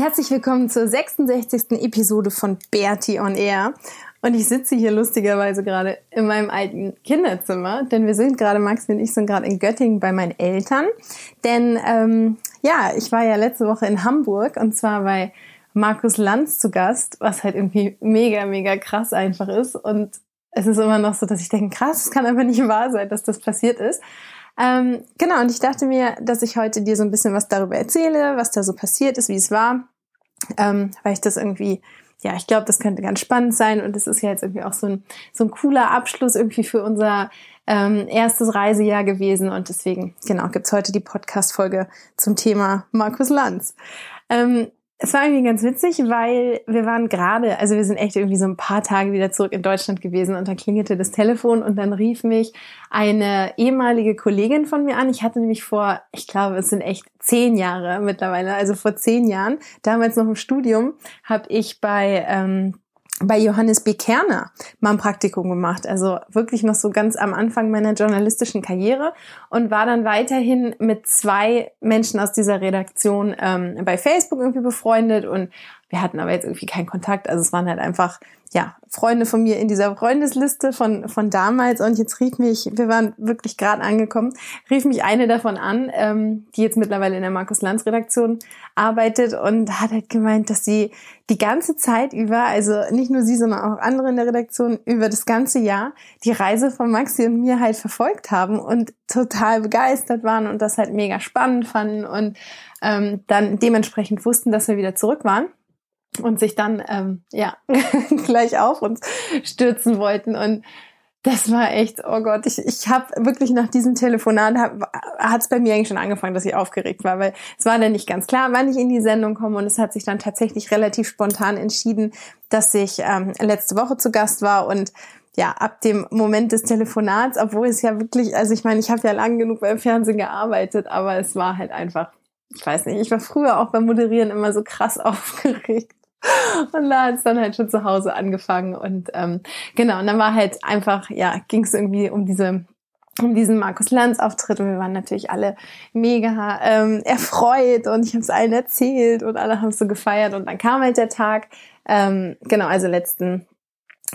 Herzlich willkommen zur 66. Episode von Bertie on Air. Und ich sitze hier lustigerweise gerade in meinem alten Kinderzimmer, denn wir sind gerade, Maxi und ich sind gerade in Göttingen bei meinen Eltern. Denn ähm, ja, ich war ja letzte Woche in Hamburg und zwar bei Markus Lanz zu Gast, was halt irgendwie mega, mega krass einfach ist. Und es ist immer noch so, dass ich denke, krass, es kann einfach nicht wahr sein, dass das passiert ist. Ähm, genau, und ich dachte mir, dass ich heute dir so ein bisschen was darüber erzähle, was da so passiert ist, wie es war, ähm, weil ich das irgendwie, ja, ich glaube, das könnte ganz spannend sein und es ist ja jetzt irgendwie auch so ein, so ein cooler Abschluss irgendwie für unser ähm, erstes Reisejahr gewesen und deswegen, genau, gibt's heute die Podcast-Folge zum Thema Markus Lanz. Ähm, es war irgendwie ganz witzig, weil wir waren gerade, also wir sind echt irgendwie so ein paar Tage wieder zurück in Deutschland gewesen und dann klingelte das Telefon und dann rief mich eine ehemalige Kollegin von mir an. Ich hatte nämlich vor, ich glaube, es sind echt zehn Jahre mittlerweile, also vor zehn Jahren, damals noch im Studium, habe ich bei ähm, bei Johannes B. Kerner mal ein Praktikum gemacht. Also wirklich noch so ganz am Anfang meiner journalistischen Karriere und war dann weiterhin mit zwei Menschen aus dieser Redaktion ähm, bei Facebook irgendwie befreundet und wir hatten aber jetzt irgendwie keinen Kontakt. Also es waren halt einfach ja, Freunde von mir in dieser Freundesliste von, von damals und jetzt rief mich, wir waren wirklich gerade angekommen, rief mich eine davon an, ähm, die jetzt mittlerweile in der Markus Lanz Redaktion arbeitet und hat halt gemeint, dass sie die ganze Zeit über, also nicht nur sie, sondern auch andere in der Redaktion, über das ganze Jahr die Reise von Maxi und mir halt verfolgt haben und total begeistert waren und das halt mega spannend fanden und ähm, dann dementsprechend wussten, dass wir wieder zurück waren und sich dann ähm, ja gleich auf uns stürzen wollten. Und das war echt, oh Gott, ich, ich habe wirklich nach diesem Telefonat, hat es bei mir eigentlich schon angefangen, dass ich aufgeregt war, weil es war dann nicht ganz klar, wann ich in die Sendung komme. Und es hat sich dann tatsächlich relativ spontan entschieden, dass ich ähm, letzte Woche zu Gast war. Und ja, ab dem Moment des Telefonats, obwohl es ja wirklich, also ich meine, ich habe ja lang genug beim Fernsehen gearbeitet, aber es war halt einfach, ich weiß nicht, ich war früher auch beim Moderieren immer so krass aufgeregt. Und da hat es dann halt schon zu Hause angefangen. Und ähm, genau, und dann war halt einfach, ja, ging es irgendwie um diese um diesen Markus Lanz Auftritt und wir waren natürlich alle mega ähm, erfreut und ich habe es allen erzählt und alle haben so gefeiert und dann kam halt der Tag, ähm, genau, also letzten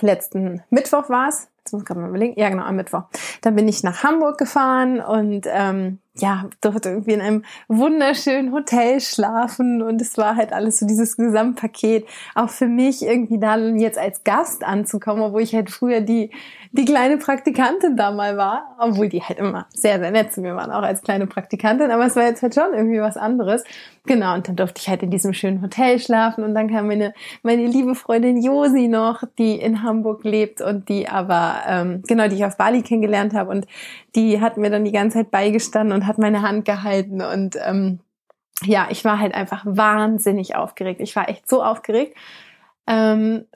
letzten Mittwoch war es, jetzt muss ich gerade mal überlegen, ja genau, am Mittwoch. Dann bin ich nach Hamburg gefahren und ähm, ja, durfte irgendwie in einem wunderschönen Hotel schlafen und es war halt alles so dieses Gesamtpaket. Auch für mich irgendwie dann jetzt als Gast anzukommen, obwohl ich halt früher die, die kleine Praktikantin da mal war, obwohl die halt immer sehr, sehr nett zu mir waren, auch als kleine Praktikantin, aber es war jetzt halt schon irgendwie was anderes. Genau, und dann durfte ich halt in diesem schönen Hotel schlafen und dann kam meine, meine liebe Freundin Josi noch, die in Hamburg lebt und die aber, ähm, genau, die ich auf Bali kennengelernt habe und die hat mir dann die ganze Zeit beigestanden und hat meine Hand gehalten und ähm, ja, ich war halt einfach wahnsinnig aufgeregt. Ich war echt so aufgeregt, ähm,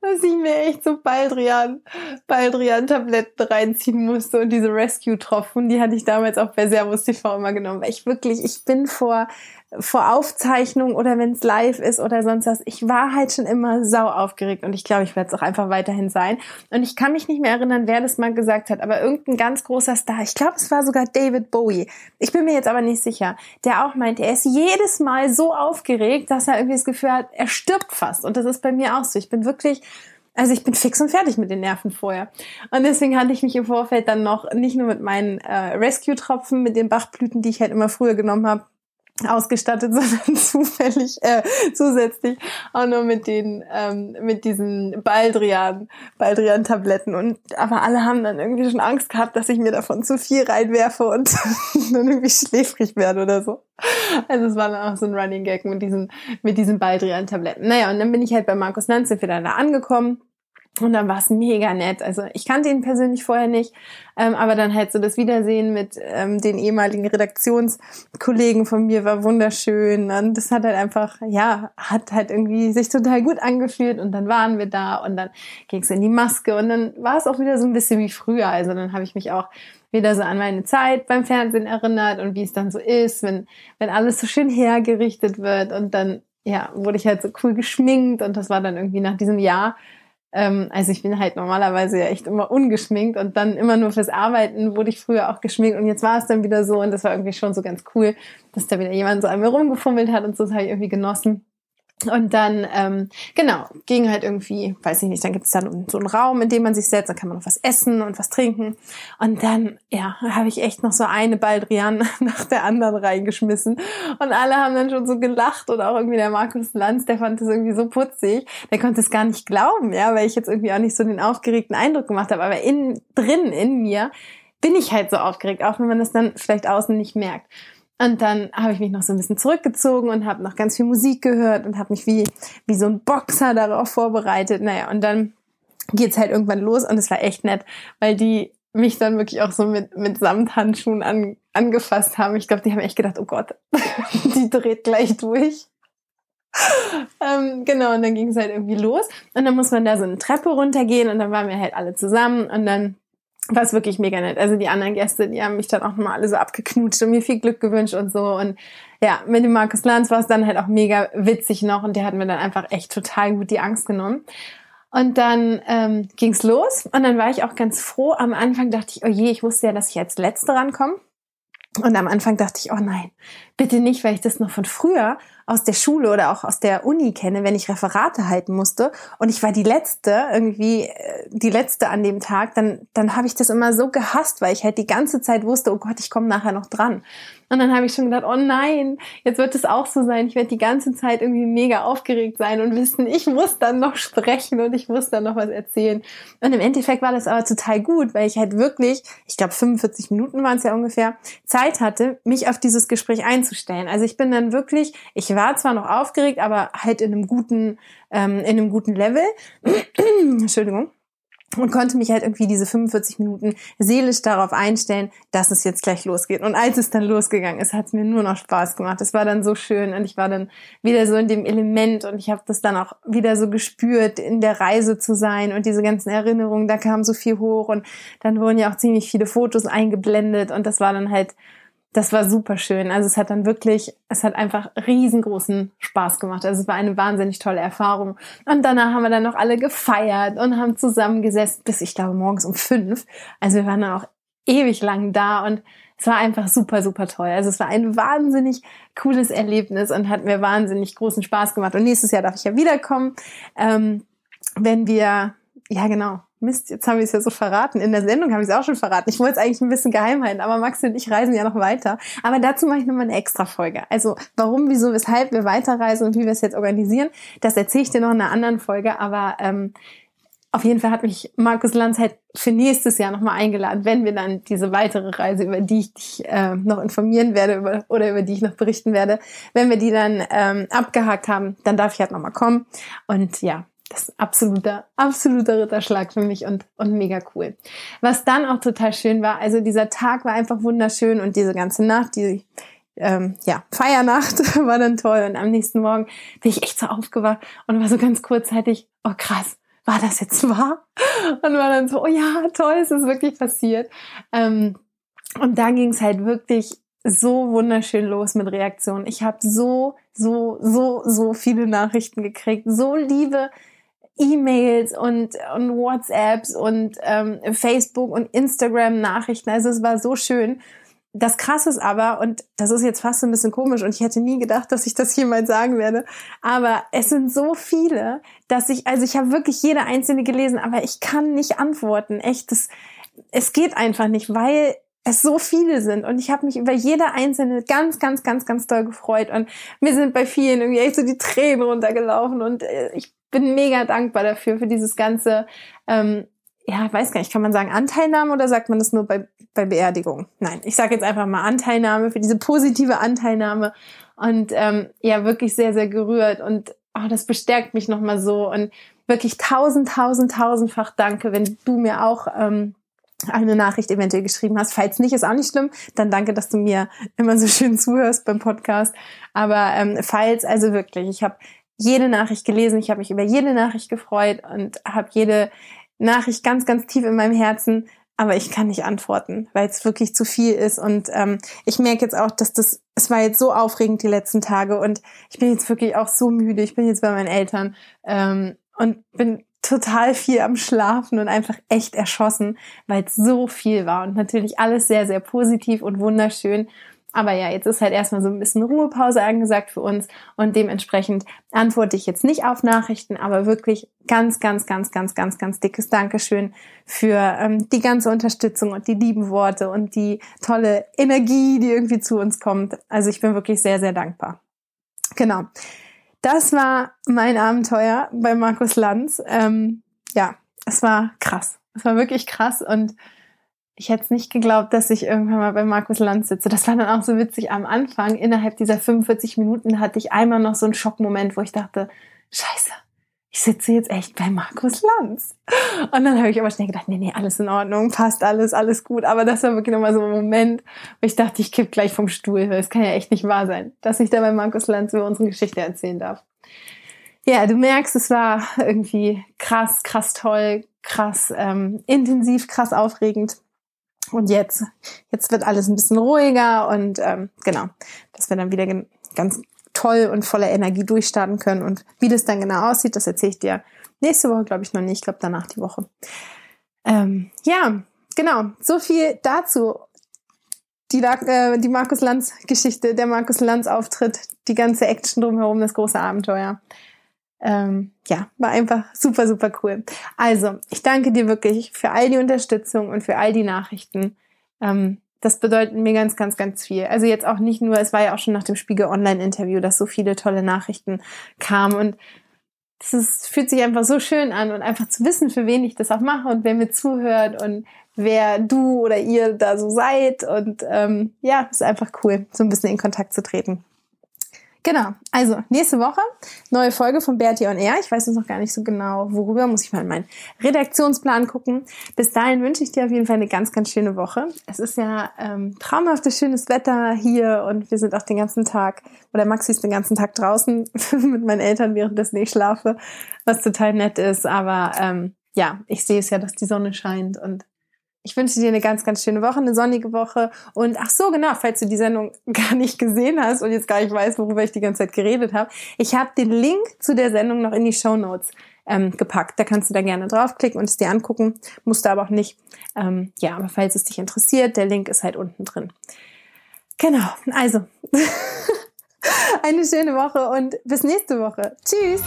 dass ich mir echt so Baldrian, Baldrian-Tabletten reinziehen musste und diese Rescue-Tropfen, die hatte ich damals auch bei Servus TV immer genommen, weil ich wirklich, ich bin vor vor Aufzeichnung oder wenn es live ist oder sonst was. Ich war halt schon immer sau aufgeregt und ich glaube, ich werde es auch einfach weiterhin sein. Und ich kann mich nicht mehr erinnern, wer das mal gesagt hat, aber irgendein ganz großer Star, ich glaube, es war sogar David Bowie. Ich bin mir jetzt aber nicht sicher, der auch meinte, er ist jedes Mal so aufgeregt, dass er irgendwie das Gefühl hat, er stirbt fast. Und das ist bei mir auch so. Ich bin wirklich also ich bin fix und fertig mit den Nerven vorher. Und deswegen hatte ich mich im Vorfeld dann noch nicht nur mit meinen äh, Rescue-Tropfen, mit den Bachblüten, die ich halt immer früher genommen habe, ausgestattet, sondern zufällig, äh, zusätzlich auch nur mit den, ähm, mit diesen Baldrian, Baldrian-Tabletten. Und aber alle haben dann irgendwie schon Angst gehabt, dass ich mir davon zu viel reinwerfe und dann irgendwie schläfrig werde oder so. Also es war dann auch so ein Running Gag mit diesen, mit diesen Baldrian-Tabletten. Naja, und dann bin ich halt bei Markus Lanz wieder da angekommen und dann war es mega nett. Also ich kannte ihn persönlich vorher nicht, ähm, aber dann halt so das Wiedersehen mit ähm, den ehemaligen Redaktionskollegen von mir war wunderschön. Und das hat halt einfach, ja, hat halt irgendwie sich total gut angefühlt. Und dann waren wir da und dann ging es in die Maske und dann war es auch wieder so ein bisschen wie früher. Also dann habe ich mich auch wieder so an meine Zeit beim Fernsehen erinnert und wie es dann so ist, wenn, wenn alles so schön hergerichtet wird und dann, ja, wurde ich halt so cool geschminkt und das war dann irgendwie nach diesem Jahr ähm, also ich bin halt normalerweise ja echt immer ungeschminkt und dann immer nur fürs Arbeiten wurde ich früher auch geschminkt und jetzt war es dann wieder so und das war irgendwie schon so ganz cool, dass da wieder jemand so an mir rumgefummelt hat und so das habe ich irgendwie genossen. Und dann, ähm, genau, ging halt irgendwie, weiß ich nicht, dann gibt es dann so einen Raum, in dem man sich setzt, dann kann man noch was essen und was trinken. Und dann, ja, habe ich echt noch so eine Baldrian nach der anderen reingeschmissen. Und alle haben dann schon so gelacht und auch irgendwie der Markus Lanz, der fand das irgendwie so putzig. Der konnte es gar nicht glauben, ja, weil ich jetzt irgendwie auch nicht so den aufgeregten Eindruck gemacht habe. Aber innen drin, in mir, bin ich halt so aufgeregt, auch wenn man das dann vielleicht außen nicht merkt. Und dann habe ich mich noch so ein bisschen zurückgezogen und habe noch ganz viel Musik gehört und habe mich wie, wie so ein Boxer darauf vorbereitet. Naja, und dann geht's halt irgendwann los und es war echt nett, weil die mich dann wirklich auch so mit, mit Samthandschuhen an, angefasst haben. Ich glaube, die haben echt gedacht, oh Gott, die dreht gleich durch. ähm, genau, und dann ging es halt irgendwie los. Und dann muss man da so eine Treppe runtergehen und dann waren wir halt alle zusammen und dann war es wirklich mega nett. Also die anderen Gäste, die haben mich dann auch nochmal alle so abgeknutscht und mir viel Glück gewünscht und so. Und ja, mit dem Markus Lanz war es dann halt auch mega witzig noch und der hat mir dann einfach echt total gut die Angst genommen. Und dann ähm, ging's los und dann war ich auch ganz froh. Am Anfang dachte ich, oh je, ich wusste ja, dass ich als Letzte rankomme. Und am Anfang dachte ich, oh nein, bitte nicht, weil ich das noch von früher aus der Schule oder auch aus der Uni kenne, wenn ich Referate halten musste und ich war die letzte irgendwie äh, die letzte an dem Tag, dann dann habe ich das immer so gehasst, weil ich halt die ganze Zeit wusste, oh Gott, ich komme nachher noch dran. Und dann habe ich schon gedacht, oh nein, jetzt wird es auch so sein. Ich werde die ganze Zeit irgendwie mega aufgeregt sein und wissen, ich muss dann noch sprechen und ich muss dann noch was erzählen. Und im Endeffekt war das aber total gut, weil ich halt wirklich, ich glaube 45 Minuten waren es ja ungefähr, Zeit hatte, mich auf dieses Gespräch einzustellen. Also ich bin dann wirklich, ich war zwar noch aufgeregt, aber halt in einem guten, ähm, in einem guten Level. Entschuldigung und konnte mich halt irgendwie diese 45 Minuten seelisch darauf einstellen, dass es jetzt gleich losgeht. Und als es dann losgegangen ist, hat es mir nur noch Spaß gemacht. Es war dann so schön und ich war dann wieder so in dem Element und ich habe das dann auch wieder so gespürt, in der Reise zu sein und diese ganzen Erinnerungen, da kam so viel hoch und dann wurden ja auch ziemlich viele Fotos eingeblendet und das war dann halt das war super schön. Also es hat dann wirklich, es hat einfach riesengroßen Spaß gemacht. Also es war eine wahnsinnig tolle Erfahrung. Und danach haben wir dann noch alle gefeiert und haben zusammengesessen bis ich glaube morgens um fünf. Also wir waren dann auch ewig lang da und es war einfach super, super toll. Also es war ein wahnsinnig cooles Erlebnis und hat mir wahnsinnig großen Spaß gemacht. Und nächstes Jahr darf ich ja wiederkommen, ähm, wenn wir, ja genau, Mist, jetzt haben wir es ja so verraten. In der Sendung habe ich es auch schon verraten. Ich wollte es eigentlich ein bisschen geheim halten, aber Max und ich reisen ja noch weiter. Aber dazu mache ich nochmal eine extra Folge. Also warum, wieso, weshalb wir weiterreisen und wie wir es jetzt organisieren, das erzähle ich dir noch in einer anderen Folge. Aber ähm, auf jeden Fall hat mich Markus Lanz halt für nächstes Jahr nochmal eingeladen, wenn wir dann diese weitere Reise, über die ich dich äh, noch informieren werde über, oder über die ich noch berichten werde, wenn wir die dann ähm, abgehakt haben, dann darf ich halt nochmal kommen. Und ja, das ist absoluter, absoluter Ritterschlag für mich und, und mega cool. Was dann auch total schön war, also dieser Tag war einfach wunderschön und diese ganze Nacht, die ähm, ja, Feiernacht war dann toll und am nächsten Morgen bin ich echt so aufgewacht und war so ganz kurzzeitig, oh krass, war das jetzt wahr? Und war dann so, oh ja, toll, es ist wirklich passiert. Ähm, und da ging es halt wirklich so wunderschön los mit Reaktionen. Ich habe so, so, so, so viele Nachrichten gekriegt, so liebe E-Mails und, und WhatsApps und ähm, Facebook und Instagram Nachrichten. Also es war so schön. Das Krasse ist aber, und das ist jetzt fast ein bisschen komisch und ich hätte nie gedacht, dass ich das jemals sagen werde, aber es sind so viele, dass ich, also ich habe wirklich jede einzelne gelesen, aber ich kann nicht antworten. Echt, das, es geht einfach nicht, weil es so viele sind und ich habe mich über jede einzelne ganz, ganz, ganz, ganz doll gefreut und mir sind bei vielen irgendwie echt so die Tränen runtergelaufen und äh, ich bin mega dankbar dafür, für dieses ganze, ähm, ja, weiß gar nicht, kann man sagen Anteilnahme oder sagt man das nur bei, bei Beerdigung? Nein, ich sage jetzt einfach mal Anteilnahme, für diese positive Anteilnahme und ähm, ja, wirklich sehr, sehr gerührt und oh, das bestärkt mich nochmal so und wirklich tausend, tausend, tausendfach danke, wenn du mir auch ähm, eine Nachricht eventuell geschrieben hast. Falls nicht, ist auch nicht schlimm. Dann danke, dass du mir immer so schön zuhörst beim Podcast. Aber ähm, falls, also wirklich, ich habe jede Nachricht gelesen, ich habe mich über jede Nachricht gefreut und habe jede Nachricht ganz, ganz tief in meinem Herzen. Aber ich kann nicht antworten, weil es wirklich zu viel ist. Und ähm, ich merke jetzt auch, dass das, es war jetzt so aufregend die letzten Tage und ich bin jetzt wirklich auch so müde. Ich bin jetzt bei meinen Eltern ähm, und bin total viel am Schlafen und einfach echt erschossen, weil es so viel war und natürlich alles sehr, sehr positiv und wunderschön. Aber ja, jetzt ist halt erstmal so ein bisschen Ruhepause angesagt für uns und dementsprechend antworte ich jetzt nicht auf Nachrichten, aber wirklich ganz, ganz, ganz, ganz, ganz, ganz dickes Dankeschön für ähm, die ganze Unterstützung und die lieben Worte und die tolle Energie, die irgendwie zu uns kommt. Also ich bin wirklich sehr, sehr dankbar. Genau. Das war mein Abenteuer bei Markus Lanz. Ähm, ja, es war krass. Es war wirklich krass und ich hätte es nicht geglaubt, dass ich irgendwann mal bei Markus Lanz sitze. Das war dann auch so witzig am Anfang. Innerhalb dieser 45 Minuten hatte ich einmal noch so einen Schockmoment, wo ich dachte, scheiße, ich sitze jetzt echt bei Markus Lanz. Und dann habe ich aber schnell gedacht, nee, nee, alles in Ordnung, passt alles, alles gut. Aber das war wirklich nochmal so ein Moment, wo ich dachte, ich kipp gleich vom Stuhl. Das kann ja echt nicht wahr sein, dass ich da bei Markus Lanz über unsere Geschichte erzählen darf. Ja, du merkst, es war irgendwie krass, krass toll, krass ähm, intensiv, krass aufregend. Und jetzt, jetzt wird alles ein bisschen ruhiger und ähm, genau, dass wir dann wieder ganz toll und voller Energie durchstarten können. Und wie das dann genau aussieht, das erzähle ich dir nächste Woche, glaube ich, noch nicht. Ich glaube, danach die Woche. Ähm, ja, genau. So viel dazu. Die, äh, die Markus Lanz Geschichte, der Markus Lanz Auftritt, die ganze Action drumherum, das große Abenteuer. Ähm, ja, war einfach super, super cool. Also, ich danke dir wirklich für all die Unterstützung und für all die Nachrichten. Ähm, das bedeutet mir ganz, ganz, ganz viel. Also jetzt auch nicht nur, es war ja auch schon nach dem Spiegel Online-Interview, dass so viele tolle Nachrichten kamen und es fühlt sich einfach so schön an und einfach zu wissen, für wen ich das auch mache und wer mir zuhört und wer du oder ihr da so seid. Und ähm, ja, ist einfach cool, so ein bisschen in Kontakt zu treten. Genau, also nächste Woche neue Folge von Bertie on Air. Ich weiß jetzt noch gar nicht so genau, worüber, muss ich mal in meinen Redaktionsplan gucken. Bis dahin wünsche ich dir auf jeden Fall eine ganz, ganz schöne Woche. Es ist ja ähm, traumhaftes, schönes Wetter hier und wir sind auch den ganzen Tag, oder Maxi ist den ganzen Tag draußen mit meinen Eltern, währenddessen ich schlafe, was total nett ist. Aber ähm, ja, ich sehe es ja, dass die Sonne scheint und ich wünsche dir eine ganz, ganz schöne Woche, eine sonnige Woche. Und ach so, genau, falls du die Sendung gar nicht gesehen hast und jetzt gar nicht weißt, worüber ich die ganze Zeit geredet habe, ich habe den Link zu der Sendung noch in die Show Notes ähm, gepackt. Da kannst du da gerne draufklicken und es dir angucken. Musst du aber auch nicht. Ähm, ja, aber falls es dich interessiert, der Link ist halt unten drin. Genau, also eine schöne Woche und bis nächste Woche. Tschüss!